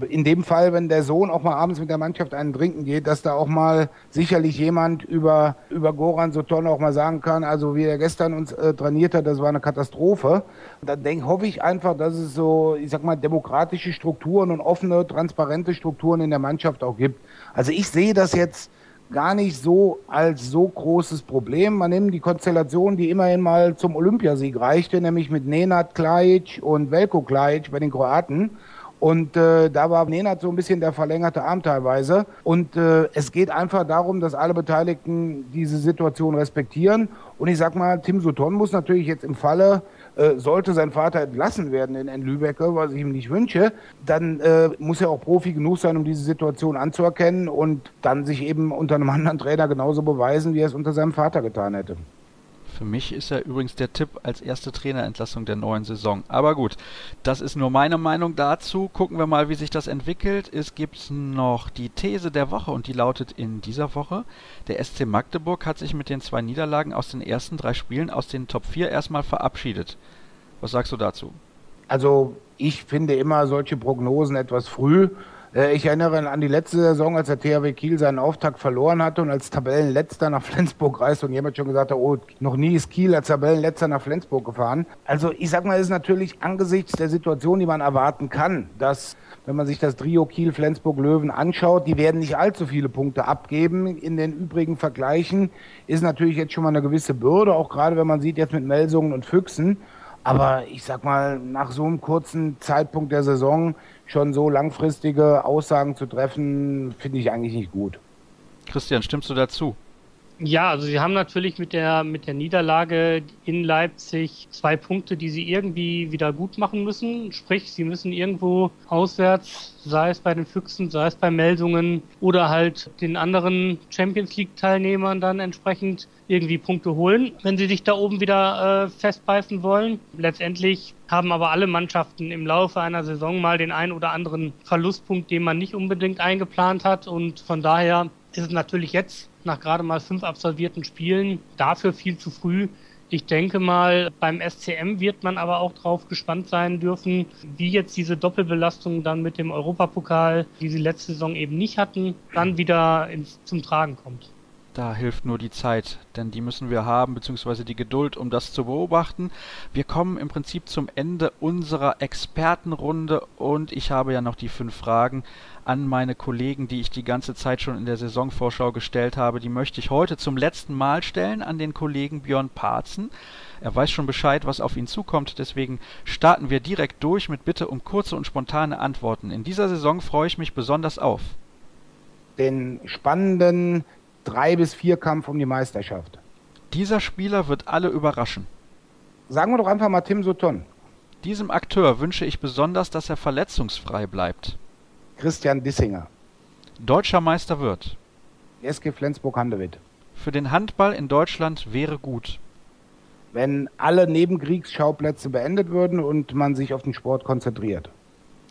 in dem Fall, wenn der Sohn auch mal abends mit der Mannschaft einen trinken geht, dass da auch mal sicherlich jemand über, über Goran Soton auch mal sagen kann, also wie er gestern uns äh, trainiert hat, das war eine Katastrophe. Dann denk, hoffe ich einfach, dass es so, ich sag mal, demokratische Strukturen und offene, transparente Strukturen in der Mannschaft auch gibt. Also ich sehe das jetzt gar nicht so als so großes Problem. Man nimmt die Konstellation, die immerhin mal zum Olympiasieg reichte, nämlich mit Nenad Klajic und Velko Klajic bei den Kroaten. Und äh, da war Nenad so ein bisschen der verlängerte Arm teilweise. Und äh, es geht einfach darum, dass alle Beteiligten diese Situation respektieren. Und ich sag mal, Tim Sutton muss natürlich jetzt im Falle äh, sollte sein Vater entlassen werden in, in Lübecke, was ich ihm nicht wünsche, dann äh, muss er auch Profi genug sein, um diese Situation anzuerkennen und dann sich eben unter einem anderen Trainer genauso beweisen, wie er es unter seinem Vater getan hätte. Für mich ist er übrigens der Tipp als erste Trainerentlassung der neuen Saison. Aber gut, das ist nur meine Meinung dazu. Gucken wir mal, wie sich das entwickelt. Es gibt noch die These der Woche und die lautet in dieser Woche, der SC Magdeburg hat sich mit den zwei Niederlagen aus den ersten drei Spielen aus den Top 4 erstmal verabschiedet. Was sagst du dazu? Also ich finde immer solche Prognosen etwas früh. Äh, ich erinnere an die letzte Saison, als der THW Kiel seinen Auftakt verloren hatte und als Tabellenletzter nach Flensburg reiste und jemand schon gesagt hat, oh, noch nie ist Kiel als Tabellenletzter nach Flensburg gefahren. Also ich sag mal, es ist natürlich angesichts der Situation, die man erwarten kann, dass wenn man sich das Trio Kiel, Flensburg, Löwen anschaut, die werden nicht allzu viele Punkte abgeben. In den übrigen Vergleichen ist natürlich jetzt schon mal eine gewisse Bürde, auch gerade wenn man sieht jetzt mit Melsungen und Füchsen. Aber ich sag mal, nach so einem kurzen Zeitpunkt der Saison schon so langfristige Aussagen zu treffen, finde ich eigentlich nicht gut. Christian, stimmst du dazu? Ja, also sie haben natürlich mit der, mit der Niederlage in Leipzig zwei Punkte, die sie irgendwie wieder gut machen müssen. Sprich, sie müssen irgendwo auswärts, sei es bei den Füchsen, sei es bei Meldungen oder halt den anderen Champions League Teilnehmern dann entsprechend irgendwie Punkte holen, wenn sie sich da oben wieder äh, festbeißen wollen. Letztendlich haben aber alle Mannschaften im Laufe einer Saison mal den einen oder anderen Verlustpunkt, den man nicht unbedingt eingeplant hat und von daher ist es natürlich jetzt nach gerade mal fünf absolvierten Spielen dafür viel zu früh. Ich denke mal, beim SCM wird man aber auch drauf gespannt sein dürfen, wie jetzt diese Doppelbelastung dann mit dem Europapokal, die sie letzte Saison eben nicht hatten, dann wieder ins, zum Tragen kommt. Da hilft nur die Zeit, denn die müssen wir haben, beziehungsweise die Geduld, um das zu beobachten. Wir kommen im Prinzip zum Ende unserer Expertenrunde und ich habe ja noch die fünf Fragen an meine Kollegen, die ich die ganze Zeit schon in der Saisonvorschau gestellt habe. Die möchte ich heute zum letzten Mal stellen an den Kollegen Björn Parzen. Er weiß schon Bescheid, was auf ihn zukommt, deswegen starten wir direkt durch mit Bitte um kurze und spontane Antworten. In dieser Saison freue ich mich besonders auf. Den spannenden 3 bis 4 Kampf um die Meisterschaft. Dieser Spieler wird alle überraschen. Sagen wir doch einfach mal Tim Sutton. Diesem Akteur wünsche ich besonders, dass er verletzungsfrei bleibt. Christian Dissinger. Deutscher Meister wird. SG Flensburg-Handewitt. Für den Handball in Deutschland wäre gut. Wenn alle Nebenkriegsschauplätze beendet würden und man sich auf den Sport konzentriert.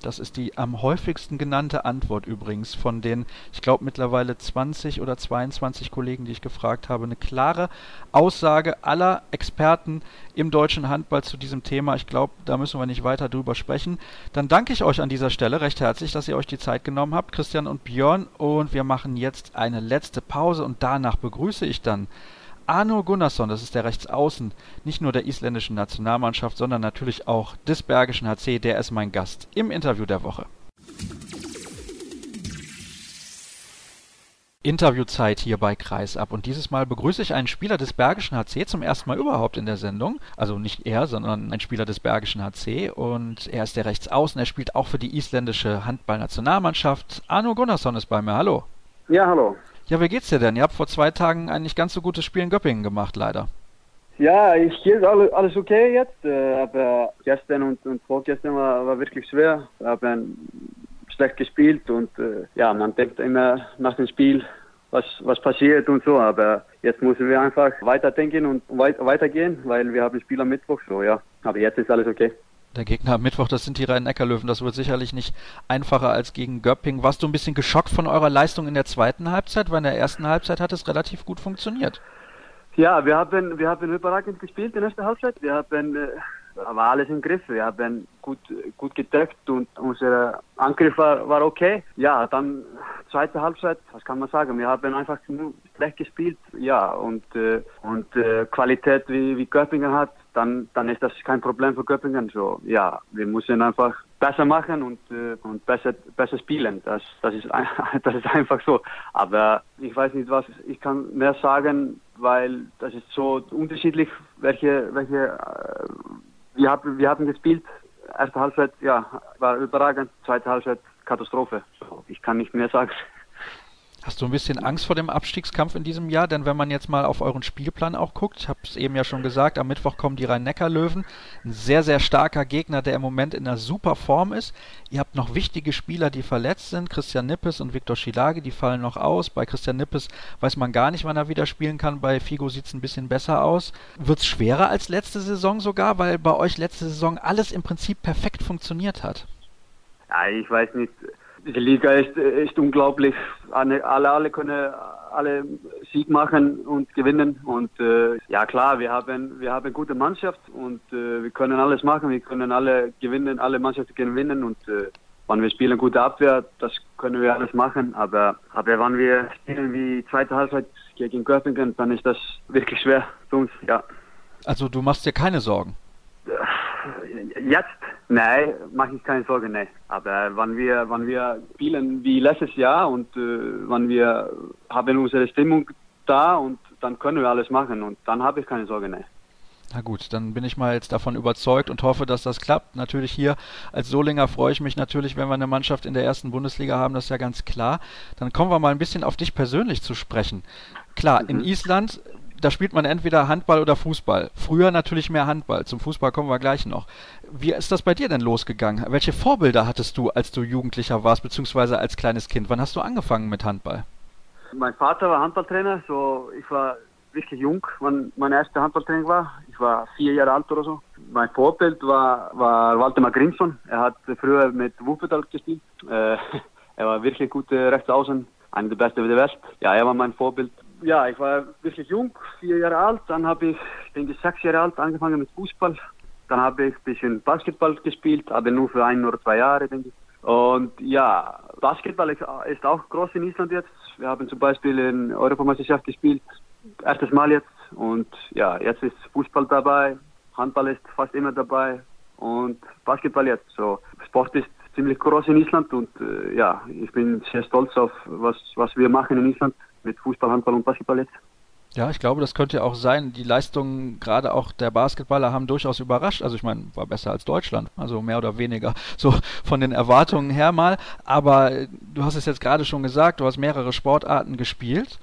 Das ist die am häufigsten genannte Antwort übrigens von den, ich glaube mittlerweile 20 oder 22 Kollegen, die ich gefragt habe. Eine klare Aussage aller Experten im deutschen Handball zu diesem Thema. Ich glaube, da müssen wir nicht weiter drüber sprechen. Dann danke ich euch an dieser Stelle recht herzlich, dass ihr euch die Zeit genommen habt, Christian und Björn. Und wir machen jetzt eine letzte Pause und danach begrüße ich dann Arno Gunnarsson, das ist der Rechtsaußen, nicht nur der isländischen Nationalmannschaft, sondern natürlich auch des Bergischen HC, der ist mein Gast im Interview der Woche. Interviewzeit hier bei Kreisab und dieses Mal begrüße ich einen Spieler des Bergischen HC zum ersten Mal überhaupt in der Sendung. Also nicht er, sondern ein Spieler des Bergischen HC und er ist der Rechtsaußen. Er spielt auch für die isländische Handballnationalmannschaft. Arno Gunnarsson ist bei mir. Hallo. Ja, hallo. Ja, wie geht's dir denn? Ihr habt vor zwei Tagen ein nicht ganz so gutes Spiel in Göppingen gemacht, leider. Ja, ich geht alles, okay jetzt, äh, aber gestern und, und vorgestern war, war wirklich schwer. Wir haben schlecht gespielt und äh, ja, man denkt immer nach dem Spiel, was, was passiert und so, aber jetzt müssen wir einfach weiterdenken und weit, weitergehen, weil wir haben Spiel am Mittwoch, so ja, aber jetzt ist alles okay. Der Gegner am Mittwoch, das sind die Rhein-Neckar-Löwen. Das wird sicherlich nicht einfacher als gegen Göpping. Warst du ein bisschen geschockt von eurer Leistung in der zweiten Halbzeit? Weil in der ersten Halbzeit hat es relativ gut funktioniert. Ja, wir haben, wir haben überragend gespielt in der ersten Halbzeit. Wir haben äh, war alles im Griff. Wir haben gut, gut gedeckt und unser Angriff war, war okay. Ja, dann zweite Halbzeit, was kann man sagen? Wir haben einfach nur schlecht gespielt. Ja, und, äh, und äh, Qualität wie, wie Göppingen hat, dann, dann ist das kein Problem für Göppingen. So, ja, wir müssen einfach besser machen und, äh, und besser, besser spielen. Das, das, ist, das ist einfach so. Aber ich weiß nicht, was ich kann mehr sagen, weil das ist so unterschiedlich, welche, welche äh, wir haben, wir haben gespielt. Erste Halbzeit, ja, war überragend. Zweite Halbzeit, Katastrophe. So, ich kann nicht mehr sagen. Hast du ein bisschen Angst vor dem Abstiegskampf in diesem Jahr? Denn wenn man jetzt mal auf euren Spielplan auch guckt, ich habe es eben ja schon gesagt, am Mittwoch kommen die Rhein-Neckar-Löwen. Ein sehr, sehr starker Gegner, der im Moment in einer super Form ist. Ihr habt noch wichtige Spieler, die verletzt sind. Christian Nippes und Viktor Schilage, die fallen noch aus. Bei Christian Nippes weiß man gar nicht, wann er wieder spielen kann. Bei Figo sieht es ein bisschen besser aus. Wird es schwerer als letzte Saison sogar, weil bei euch letzte Saison alles im Prinzip perfekt funktioniert hat? Ja, ich weiß nicht die Liga ist, ist unglaublich. Alle, alle können alle Sieg machen und gewinnen. Und äh, ja klar, wir haben wir haben eine gute Mannschaft und äh, wir können alles machen. Wir können alle gewinnen, alle Mannschaften gewinnen und äh, wenn wir spielen gute Abwehr, das können wir alles machen. Aber aber wenn wir spielen wie zweite Halbzeit gegen Göttingen, dann ist das wirklich schwer für uns. Ja. Also du machst dir keine Sorgen. Jetzt Nein, mache ich keine Sorgen, nein. Aber wenn wir, wenn wir spielen wie letztes Jahr und äh, wenn wir haben unsere Stimmung da und dann können wir alles machen und dann habe ich keine Sorgen, nein. Na gut, dann bin ich mal jetzt davon überzeugt und hoffe, dass das klappt. Natürlich hier als Solinger freue ich mich natürlich, wenn wir eine Mannschaft in der ersten Bundesliga haben, das ist ja ganz klar. Dann kommen wir mal ein bisschen auf dich persönlich zu sprechen. Klar, mhm. in Island da spielt man entweder Handball oder Fußball. Früher natürlich mehr Handball. Zum Fußball kommen wir gleich noch. Wie ist das bei dir denn losgegangen? Welche Vorbilder hattest du, als du Jugendlicher warst, beziehungsweise als kleines Kind? Wann hast du angefangen mit Handball? Mein Vater war Handballtrainer, so ich war wirklich jung, wann mein erster Handballtraining war. Ich war vier Jahre alt oder so. Mein Vorbild war, war Waldemar Grimson. Er hat früher mit Wuppertal gespielt. Äh, er war wirklich gut rechts außen, einer der besten der Welt. Ja, er war mein Vorbild ja, ich war wirklich jung, vier Jahre alt. Dann habe ich, ich denke, sechs Jahre alt angefangen mit Fußball. Dann habe ich ein bisschen Basketball gespielt, aber nur für ein oder zwei Jahre, denke ich. Und ja, Basketball ist auch groß in Island jetzt. Wir haben zum Beispiel in Europameisterschaft gespielt, erstes Mal jetzt. Und ja, jetzt ist Fußball dabei, Handball ist fast immer dabei und Basketball jetzt. So, Sport ist ziemlich groß in Island und äh, ja, ich bin sehr stolz auf was, was wir machen in Island mit Fußball, Handball und Basketball jetzt. Ja, ich glaube, das könnte ja auch sein. Die Leistungen gerade auch der Basketballer haben durchaus überrascht. Also ich meine, war besser als Deutschland, also mehr oder weniger so von den Erwartungen her mal. Aber du hast es jetzt gerade schon gesagt, du hast mehrere Sportarten gespielt.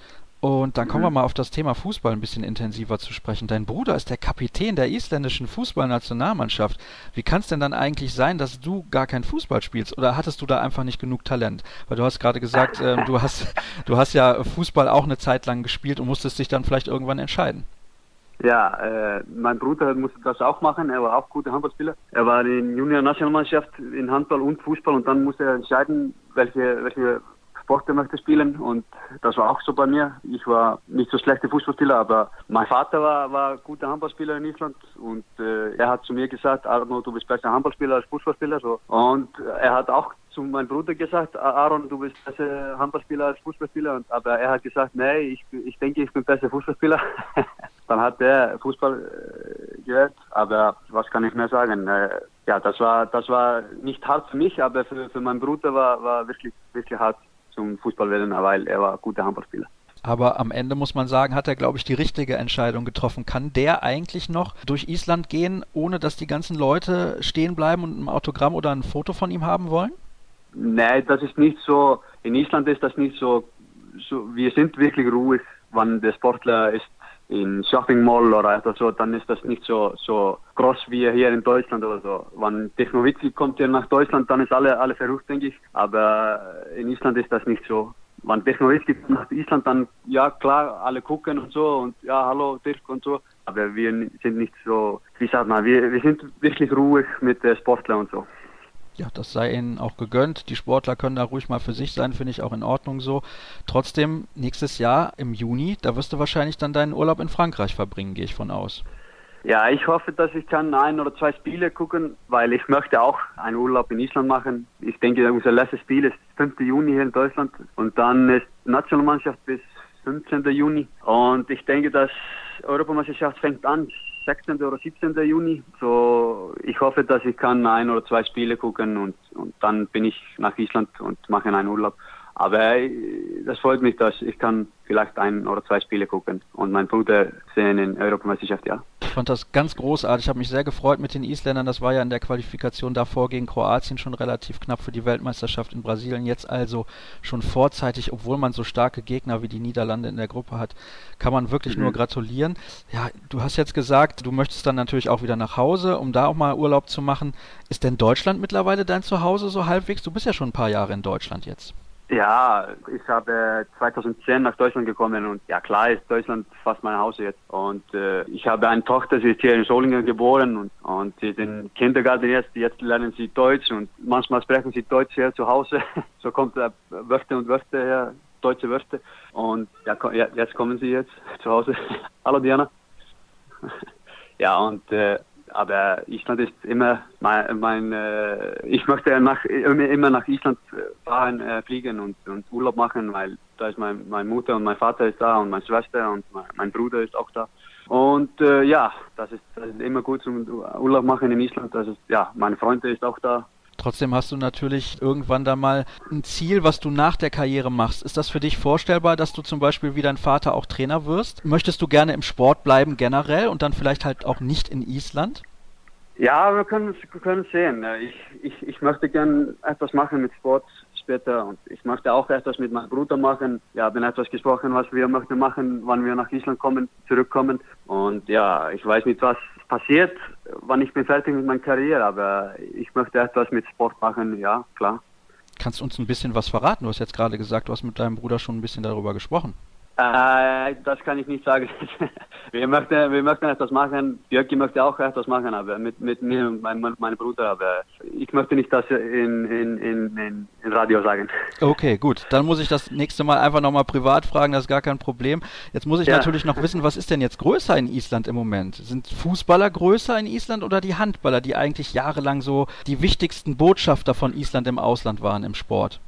Und dann kommen wir mhm. mal auf das Thema Fußball ein bisschen intensiver zu sprechen. Dein Bruder ist der Kapitän der isländischen Fußballnationalmannschaft. Wie kann es denn dann eigentlich sein, dass du gar kein Fußball spielst? Oder hattest du da einfach nicht genug Talent? Weil du hast gerade gesagt, äh, du hast du hast ja Fußball auch eine Zeit lang gespielt und musstest dich dann vielleicht irgendwann entscheiden. Ja, äh, mein Bruder musste das auch machen. Er war auch guter Handballspieler. Er war in Junior-Nationalmannschaft in Handball und Fußball und dann musste er entscheiden, welche, welche Sport möchte spielen und das war auch so bei mir. Ich war nicht so schlechter Fußballspieler, aber mein Vater war, war guter Handballspieler in Island und äh, er hat zu mir gesagt, Arno, du bist besser Handballspieler als Fußballspieler. So. Und er hat auch zu meinem Bruder gesagt, Aaron, du bist besser Handballspieler als Fußballspieler. Und, aber er hat gesagt, nee, ich, ich denke, ich bin besser Fußballspieler. Dann hat er Fußball äh, gehört, aber was kann ich mehr sagen? Äh, ja, das war das war nicht hart für mich, aber für, für meinen Bruder war war wirklich wirklich hart zum Fußball werden, weil er war ein guter Handballspieler. Aber am Ende muss man sagen, hat er, glaube ich, die richtige Entscheidung getroffen. Kann der eigentlich noch durch Island gehen, ohne dass die ganzen Leute stehen bleiben und ein Autogramm oder ein Foto von ihm haben wollen? Nein, das ist nicht so. In Island ist das nicht so. so wir sind wirklich ruhig, wenn der Sportler ist in Shopping Mall oder so, dann ist das nicht so, so groß wie hier in Deutschland oder so. Wenn Technowitzi kommt hier nach Deutschland, dann ist alle, alle verrückt, denke ich. Aber in Island ist das nicht so. Wenn Technowitzi kommt nach Island, dann, ja klar, alle gucken und so und ja, hallo Dirk und so. Aber wir sind nicht so, wie sagt man, wir, wir sind wirklich ruhig mit äh, Sportlern und so ja, das sei ihnen auch gegönnt. Die Sportler können da ruhig mal für sich sein, finde ich auch in Ordnung so. Trotzdem, nächstes Jahr im Juni, da wirst du wahrscheinlich dann deinen Urlaub in Frankreich verbringen, gehe ich von aus. Ja, ich hoffe, dass ich kann ein oder zwei Spiele gucken, weil ich möchte auch einen Urlaub in Island machen. Ich denke, unser letztes Spiel ist 5. Juni hier in Deutschland und dann ist Nationalmannschaft bis 15. Juni und ich denke, dass Europameisterschaft fängt an 16. oder 17. Juni. So, ich hoffe, dass ich kann ein oder zwei Spiele gucken und, und dann bin ich nach Island und mache einen Urlaub. Aber äh, das freut mich, dass ich kann vielleicht ein oder zwei Spiele gucken und mein Bruder sehen in Europameisterschaft, ja. fand das ganz großartig. Ich habe mich sehr gefreut mit den Isländern. Das war ja in der Qualifikation davor gegen Kroatien schon relativ knapp für die Weltmeisterschaft in Brasilien. Jetzt also schon vorzeitig, obwohl man so starke Gegner wie die Niederlande in der Gruppe hat, kann man wirklich mhm. nur gratulieren. Ja, du hast jetzt gesagt, du möchtest dann natürlich auch wieder nach Hause, um da auch mal Urlaub zu machen. Ist denn Deutschland mittlerweile dein Zuhause so halbwegs? Du bist ja schon ein paar Jahre in Deutschland jetzt. Ja, ich habe 2010 nach Deutschland gekommen und ja klar ist Deutschland fast mein Haus jetzt. Und äh, ich habe eine Tochter, sie ist hier in Solingen geboren und, und sie ist im Kindergarten jetzt, jetzt lernen sie Deutsch und manchmal sprechen sie Deutsch hier zu Hause. so kommt äh, Wörter und Wörter her, deutsche Wörter. Und ja, jetzt kommen sie jetzt zu Hause. Hallo Diana. ja, und äh, aber Island ist immer mein, mein äh, ich möchte nach, immer nach Island fahren, äh, fliegen und, und Urlaub machen, weil da ist mein, meine Mutter und mein Vater ist da und meine Schwester und mein, mein Bruder ist auch da. Und äh, ja, das ist, das ist immer gut zum Urlaub machen in Island. Das ist, ja, meine Freunde ist auch da. Trotzdem hast du natürlich irgendwann da mal ein Ziel, was du nach der Karriere machst. Ist das für dich vorstellbar, dass du zum Beispiel wie dein Vater auch Trainer wirst? Möchtest du gerne im Sport bleiben generell und dann vielleicht halt auch nicht in Island? Ja, wir können, wir können sehen. Ich, ich, ich möchte gerne etwas machen mit Sport später und ich möchte auch etwas mit meinem Bruder machen. Wir haben etwas gesprochen, was wir möchten machen, wann wir nach Island kommen, zurückkommen. Und ja, ich weiß nicht, was passiert, wann ich bin fertig mit meiner Karriere, aber ich möchte etwas mit Sport machen, ja, klar. Kannst du uns ein bisschen was verraten? Du hast jetzt gerade gesagt, du hast mit deinem Bruder schon ein bisschen darüber gesprochen. Äh, das kann ich nicht sagen. wir, möchten, wir möchten etwas machen. Jörgi möchte auch etwas machen, aber mit, mit mir und mein, meinem Bruder. Aber ich möchte nicht das in, in, in, in, Radio sagen. Okay, gut. Dann muss ich das nächste Mal einfach nochmal privat fragen. Das ist gar kein Problem. Jetzt muss ich ja. natürlich noch wissen, was ist denn jetzt größer in Island im Moment? Sind Fußballer größer in Island oder die Handballer, die eigentlich jahrelang so die wichtigsten Botschafter von Island im Ausland waren im Sport?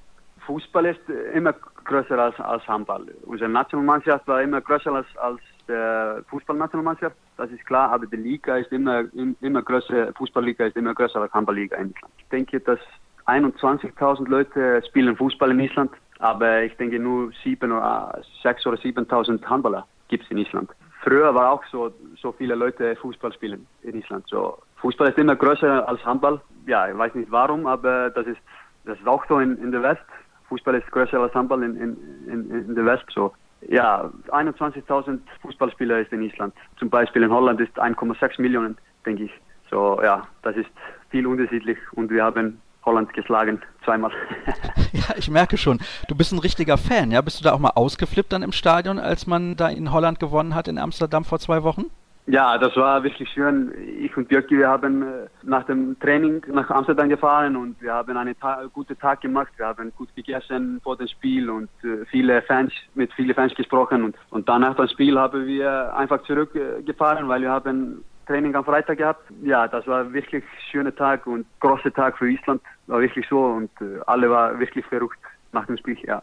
Fußball ist immer größer als, als Handball. Unsere Nationalmannschaft war immer größer als, als der Fußballnationalmannschaft, das ist klar, aber die Liga ist immer, immer größer, Fußballliga ist immer größer als Handballliga in Island. Ich denke, dass 21.000 Leute spielen Fußball in Island, aber ich denke nur 7 oder 6 oder 7.000 Handballer gibt es in Island. Früher war auch so, so viele Leute Fußball spielen in Island. So, Fußball ist immer größer als Handball. Ja, ich weiß nicht warum, aber das ist, das ist auch so in, in der West. Fußball ist größer als Handball in, in, in, in der West. So. Ja, 21.000 Fußballspieler ist in Island. Zum Beispiel in Holland ist 1,6 Millionen, denke ich. So, ja, das ist viel unterschiedlich und wir haben Holland geschlagen, zweimal. ja, ich merke schon. Du bist ein richtiger Fan, ja? Bist du da auch mal ausgeflippt dann im Stadion, als man da in Holland gewonnen hat in Amsterdam vor zwei Wochen? Ja, das war wirklich schön. Ich und Björki, wir haben äh, nach dem Training nach Amsterdam gefahren und wir haben einen ta guten Tag gemacht. Wir haben gut gegessen vor dem Spiel und äh, viele Fans, mit vielen Fans gesprochen. Und, und dann nach dem Spiel haben wir einfach zurückgefahren, weil wir haben Training am Freitag gehabt. Ja, das war wirklich schöner Tag und großer Tag für Island. War wirklich so und äh, alle waren wirklich verrückt nach dem Spiel, ja.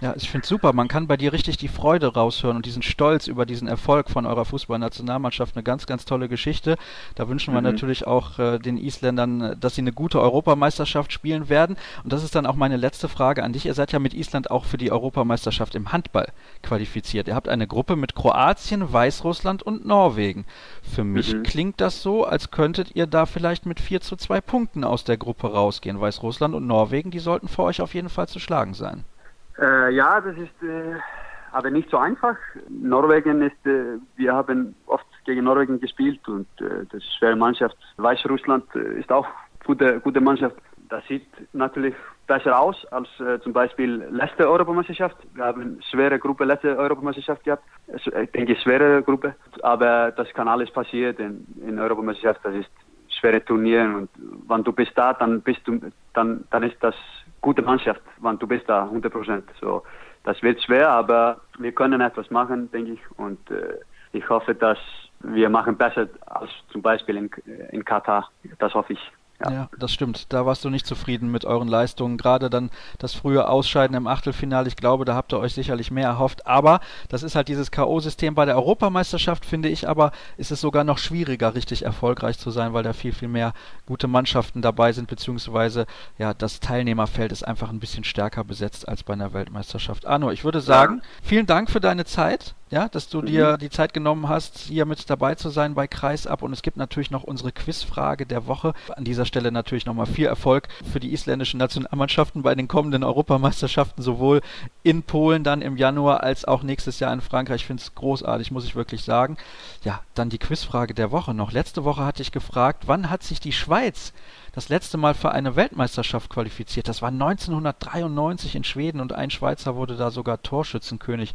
Ja, ich finde super. Man kann bei dir richtig die Freude raushören und diesen Stolz über diesen Erfolg von eurer Fußballnationalmannschaft. Eine ganz, ganz tolle Geschichte. Da wünschen wir mhm. natürlich auch äh, den Isländern, äh, dass sie eine gute Europameisterschaft spielen werden. Und das ist dann auch meine letzte Frage an dich. Ihr seid ja mit Island auch für die Europameisterschaft im Handball qualifiziert. Ihr habt eine Gruppe mit Kroatien, Weißrussland und Norwegen. Für mich mhm. klingt das so, als könntet ihr da vielleicht mit 4 zu 2 Punkten aus der Gruppe rausgehen. Weißrussland und Norwegen, die sollten für euch auf jeden Fall zu schlagen sein. Äh, ja, das ist äh, aber nicht so einfach. Norwegen ist, äh, wir haben oft gegen Norwegen gespielt und äh, das ist schwere Mannschaft. Weißrussland äh, ist auch gute, gute Mannschaft. Das sieht natürlich besser aus als äh, zum Beispiel letzte Europameisterschaft. Wir haben eine schwere Gruppe letzte Europameisterschaft gehabt. Ich denke, schwere Gruppe. Aber das kann alles passieren in, in Europameisterschaft. Das ist schwere Turnier und wenn du bist da, dann bist du, dann, dann ist das gute Mannschaft, wenn du bist da 100 Prozent. So, das wird schwer, aber wir können etwas machen, denke ich. Und äh, ich hoffe, dass wir machen besser als zum Beispiel in, in Katar. Das hoffe ich. Ja. ja. das stimmt. Da warst du nicht zufrieden mit euren Leistungen. Gerade dann das frühe Ausscheiden im Achtelfinale. Ich glaube, da habt ihr euch sicherlich mehr erhofft. Aber das ist halt dieses K.O.-System. Bei der Europameisterschaft finde ich aber, ist es sogar noch schwieriger, richtig erfolgreich zu sein, weil da viel, viel mehr gute Mannschaften dabei sind, beziehungsweise ja, das Teilnehmerfeld ist einfach ein bisschen stärker besetzt als bei einer Weltmeisterschaft. Arno, ich würde sagen, ja. vielen Dank für deine Zeit. Ja, dass du mhm. dir die Zeit genommen hast, hier mit dabei zu sein bei Kreisab. Und es gibt natürlich noch unsere Quizfrage der Woche. An dieser Stelle natürlich nochmal viel Erfolg für die isländischen Nationalmannschaften bei den kommenden Europameisterschaften, sowohl in Polen dann im Januar als auch nächstes Jahr in Frankreich. Ich finde es großartig, muss ich wirklich sagen. Ja, dann die Quizfrage der Woche noch. Letzte Woche hatte ich gefragt, wann hat sich die Schweiz das letzte Mal für eine Weltmeisterschaft qualifiziert. Das war 1993 in Schweden und ein Schweizer wurde da sogar Torschützenkönig,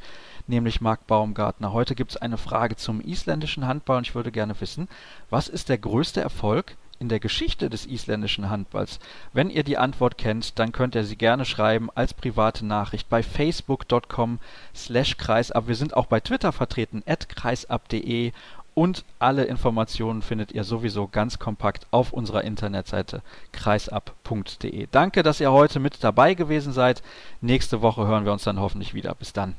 nämlich Marc Baumgartner. Heute gibt es eine Frage zum isländischen Handball und ich würde gerne wissen, was ist der größte Erfolg in der Geschichte des isländischen Handballs? Wenn ihr die Antwort kennt, dann könnt ihr sie gerne schreiben als private Nachricht bei facebook.com slash kreisab. Wir sind auch bei Twitter vertreten, at kreisab.de und alle Informationen findet ihr sowieso ganz kompakt auf unserer Internetseite kreisab.de. Danke, dass ihr heute mit dabei gewesen seid. Nächste Woche hören wir uns dann hoffentlich wieder. Bis dann.